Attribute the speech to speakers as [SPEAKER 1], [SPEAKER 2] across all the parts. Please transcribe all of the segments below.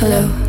[SPEAKER 1] hello.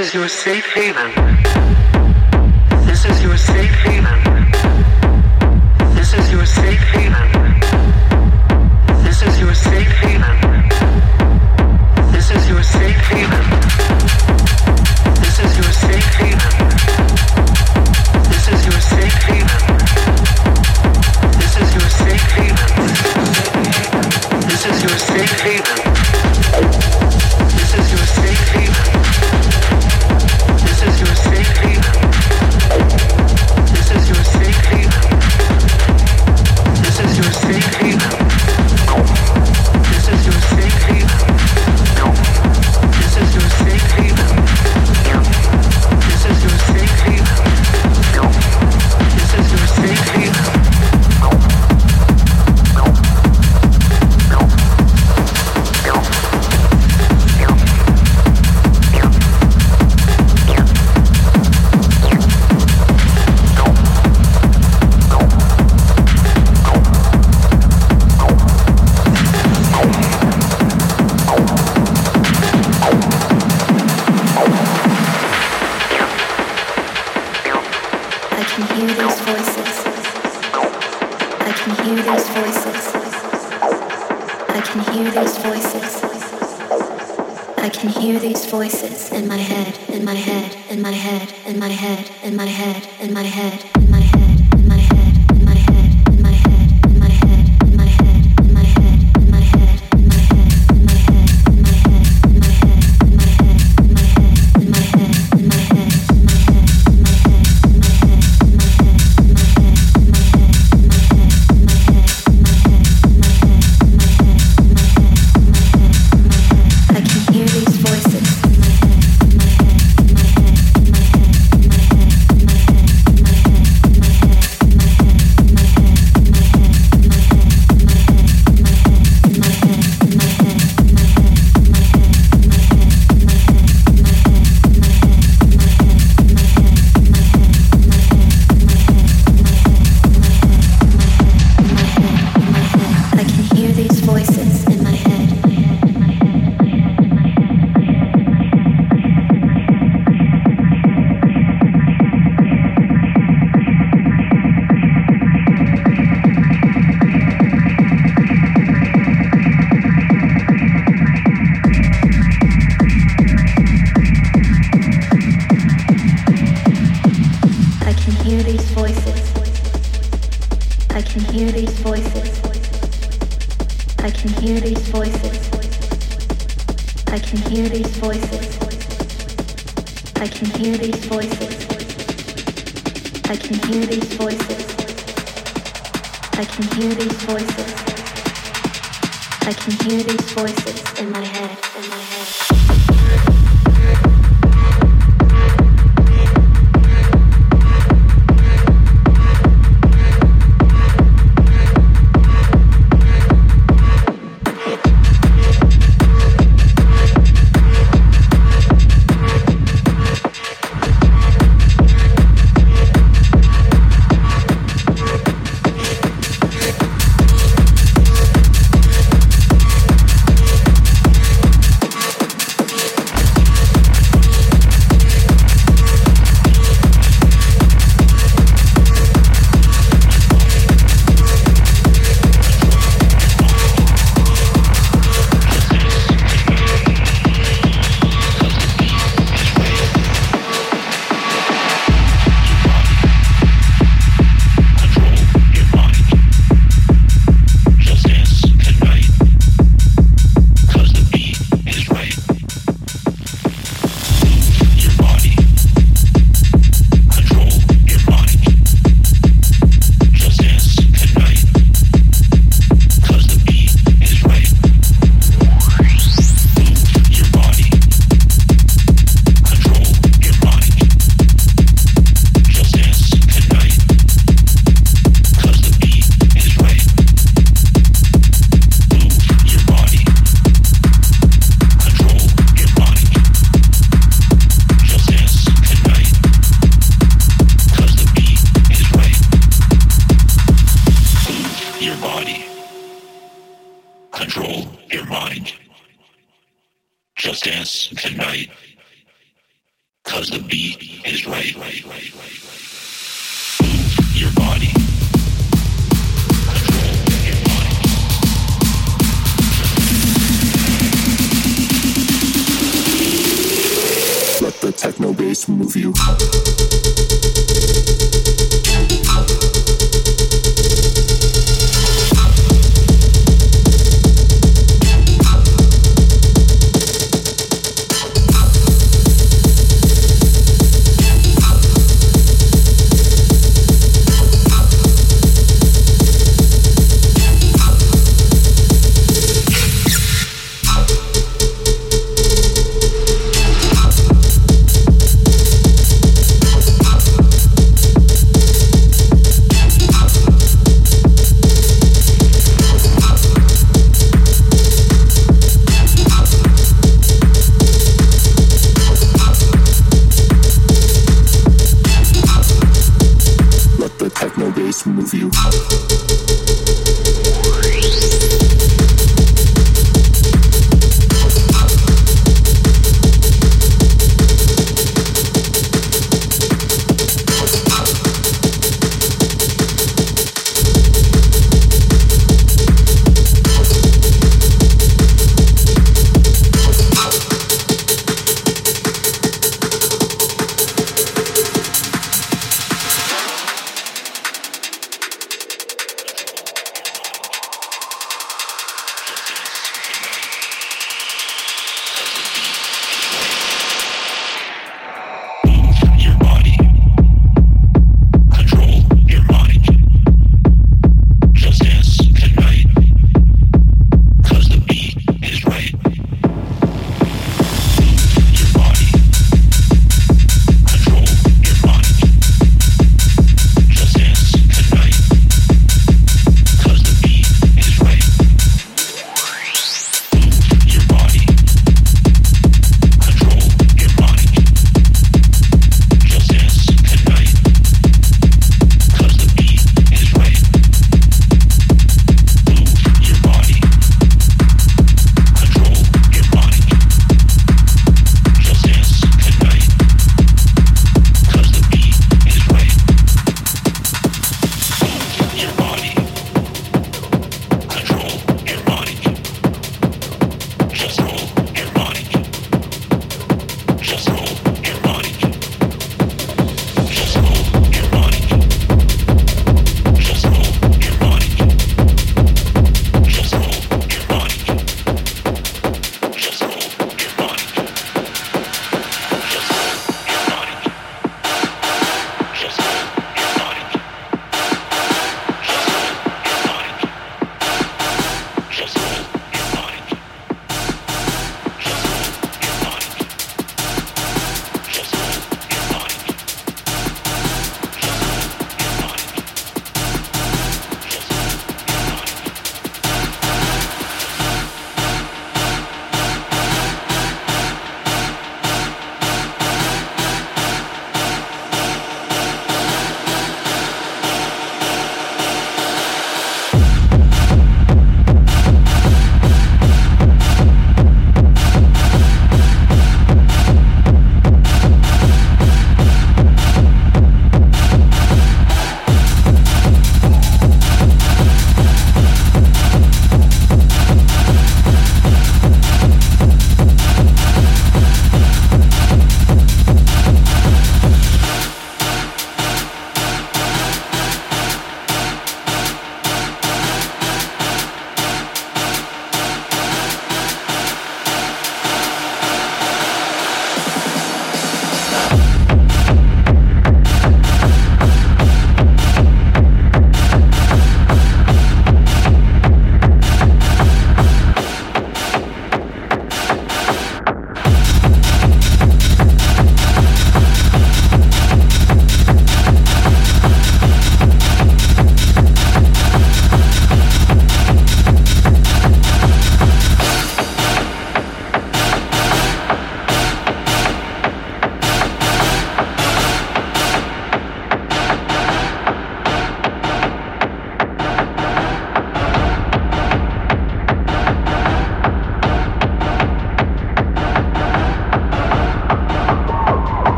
[SPEAKER 1] is your safe haven.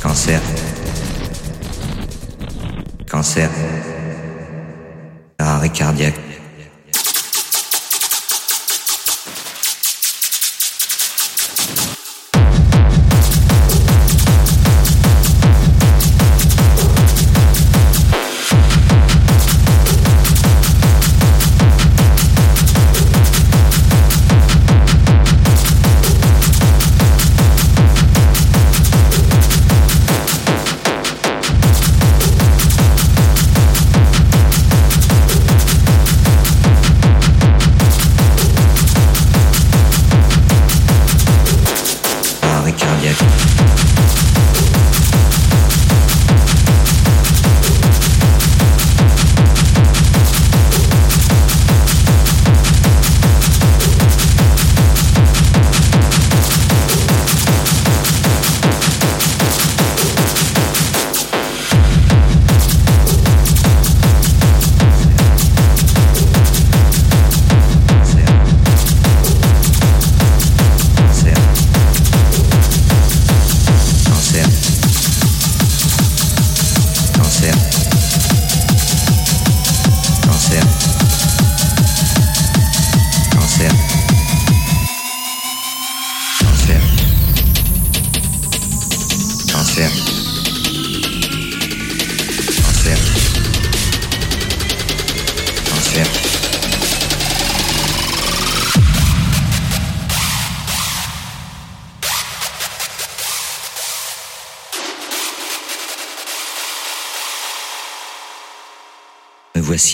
[SPEAKER 2] cancer, cancer, arrêt cardiaque.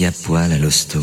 [SPEAKER 2] à poil à l'hosto.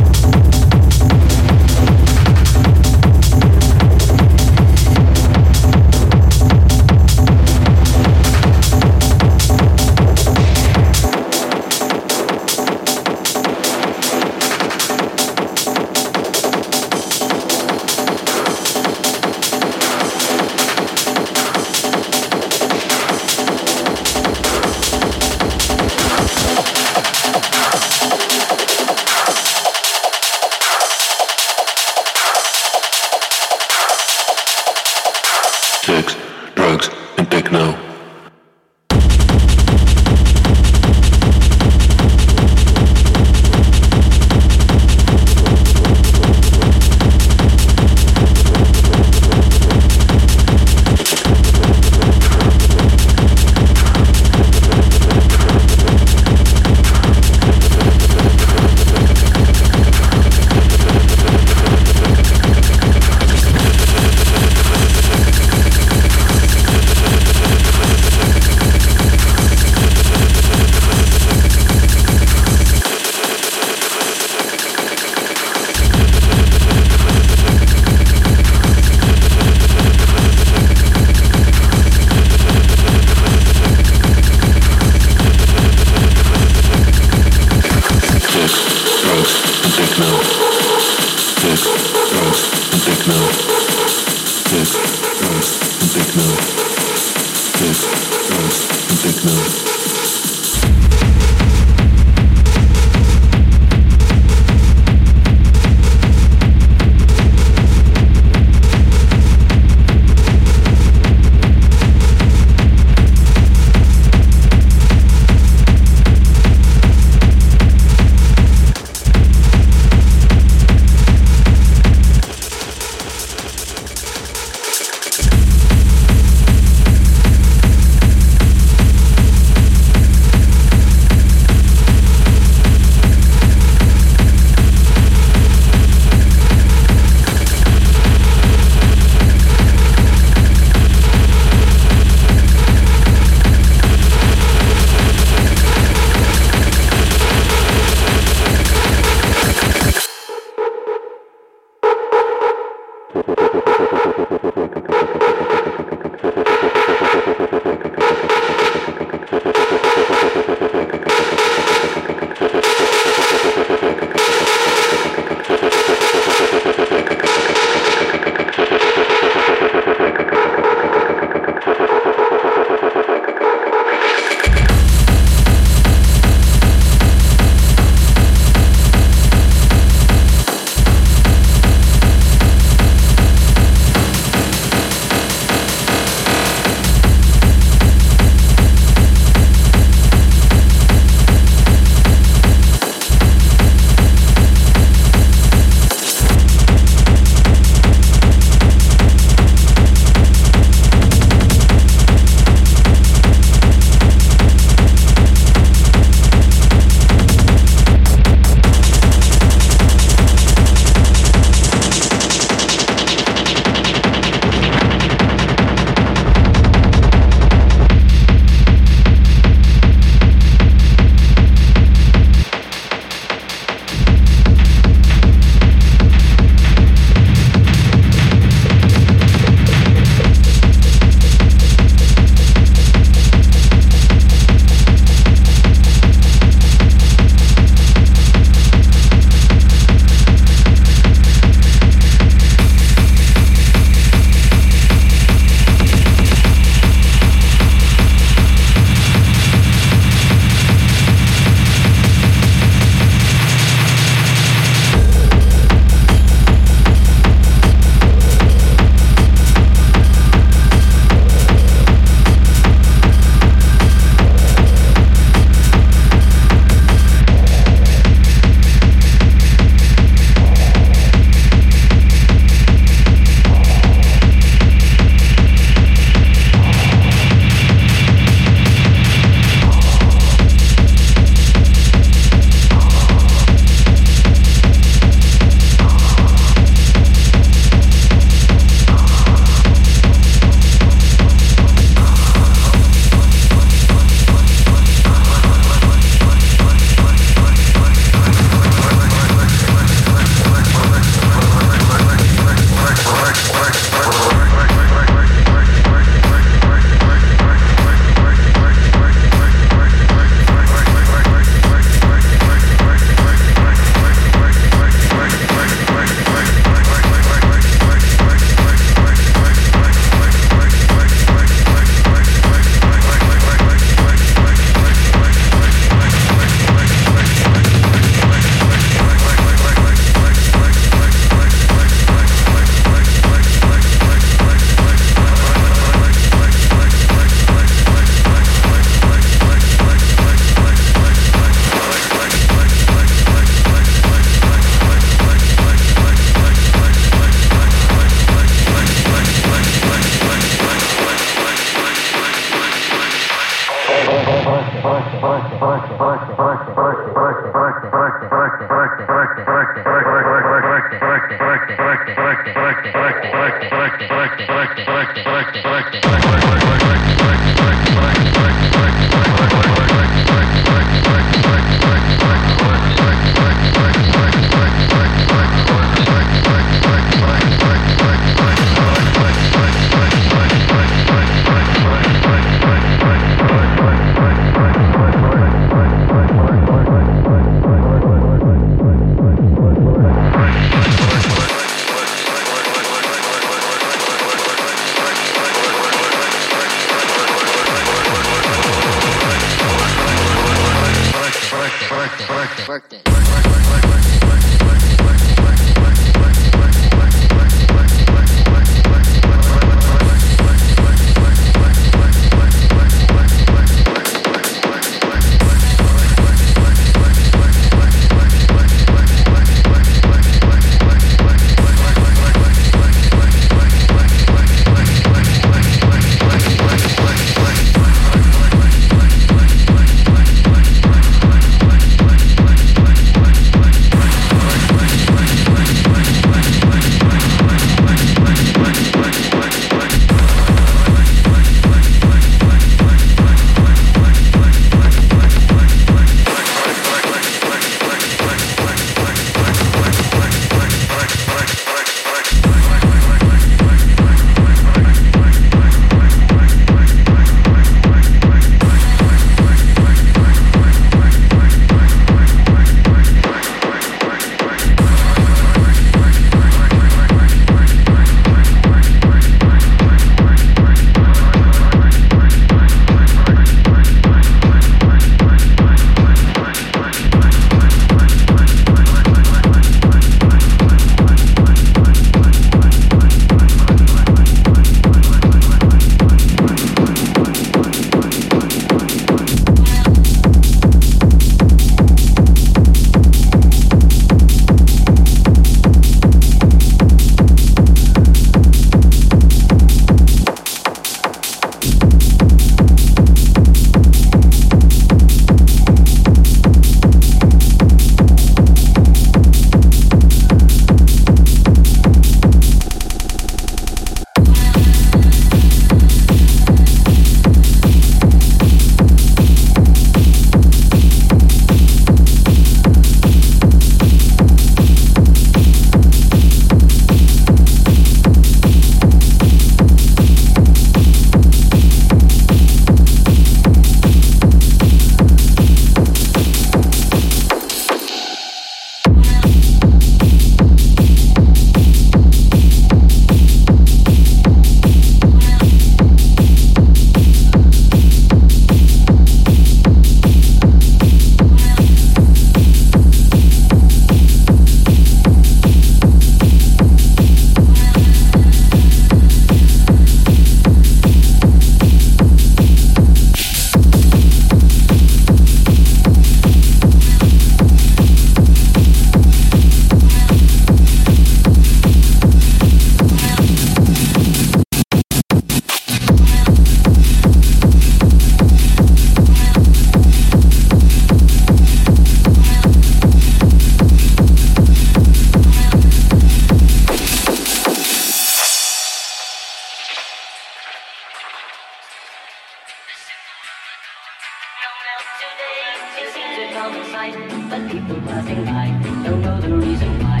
[SPEAKER 3] out of sight, but people passing by don't know the reason why.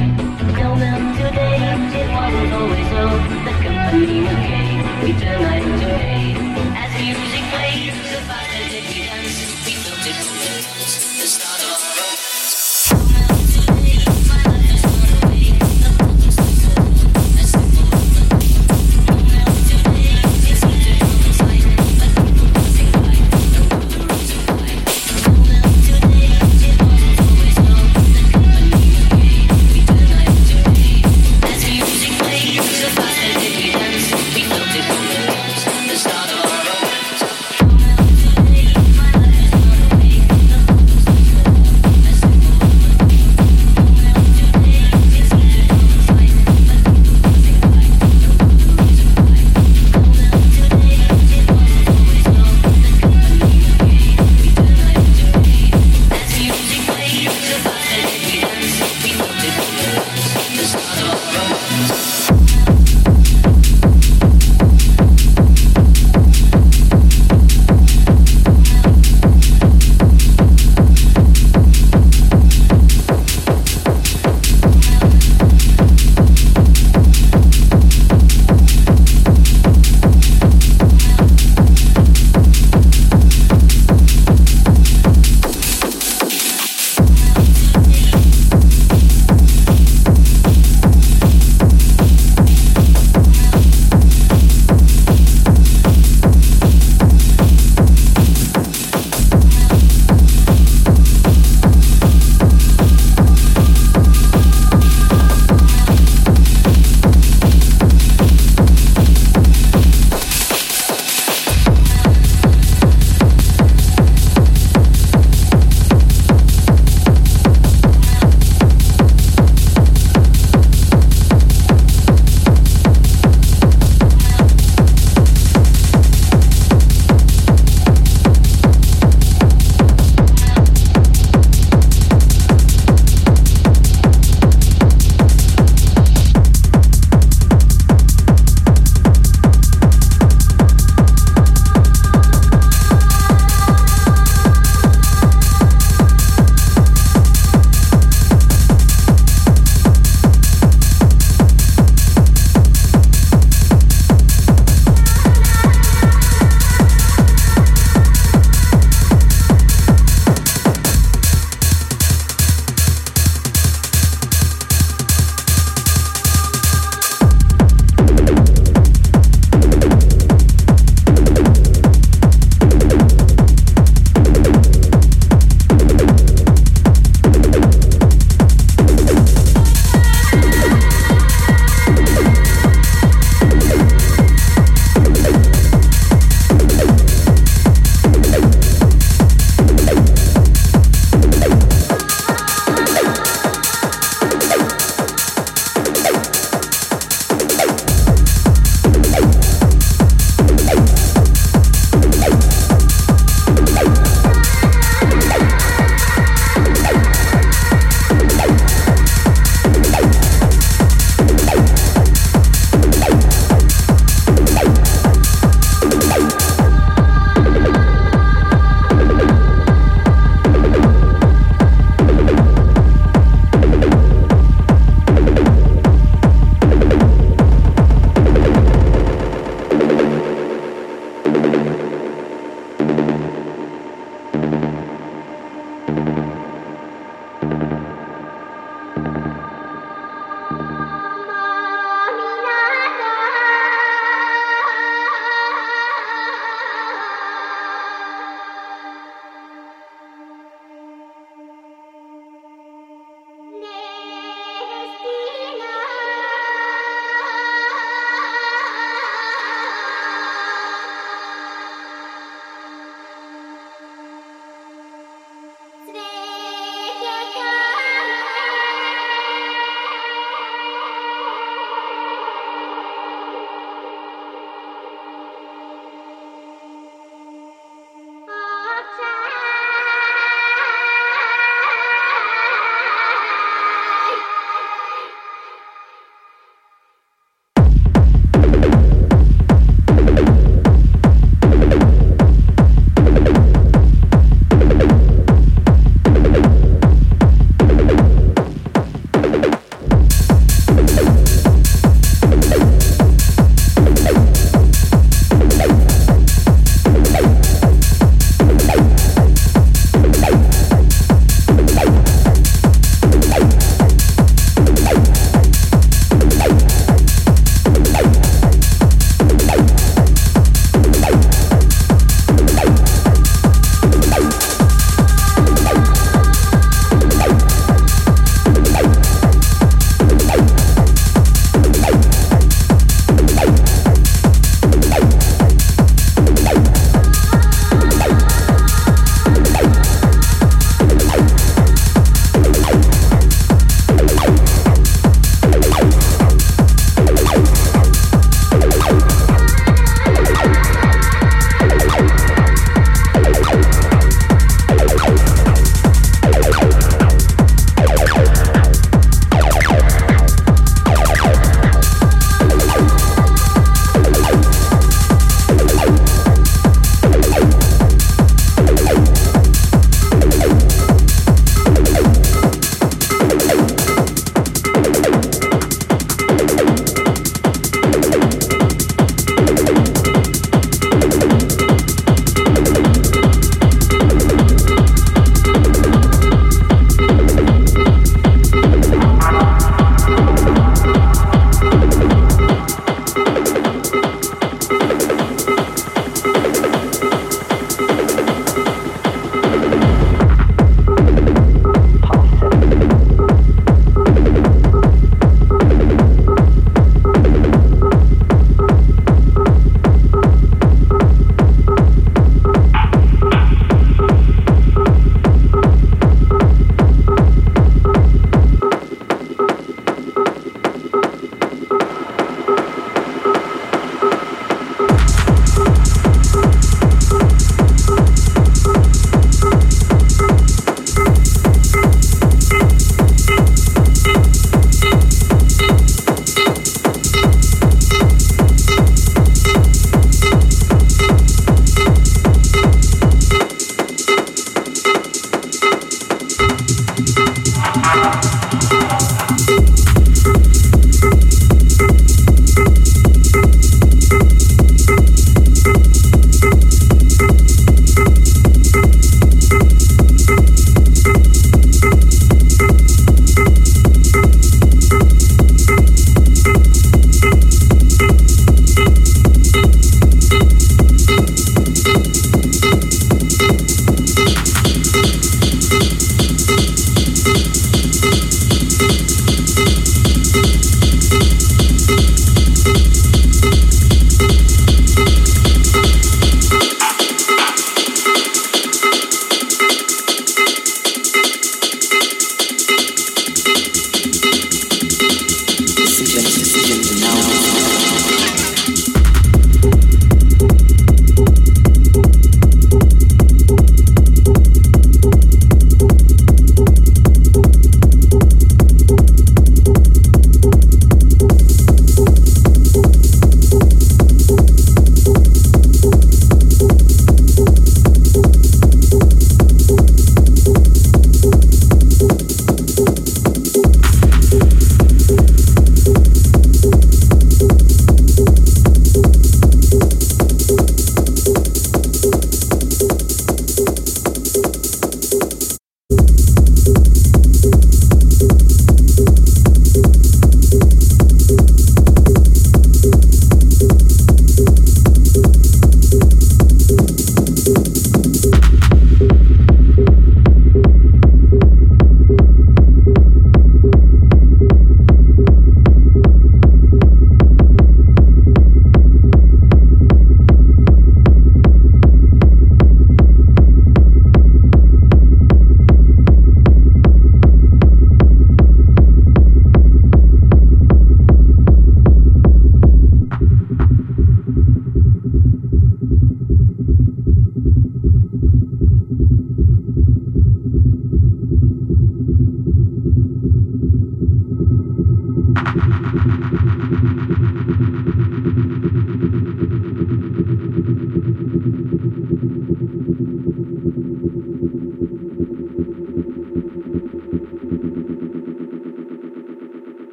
[SPEAKER 3] Tell them today, it wasn't always so, the company was gay, we turn night into day. As music plays, the fire that we dance, we felt it from the stars, the start of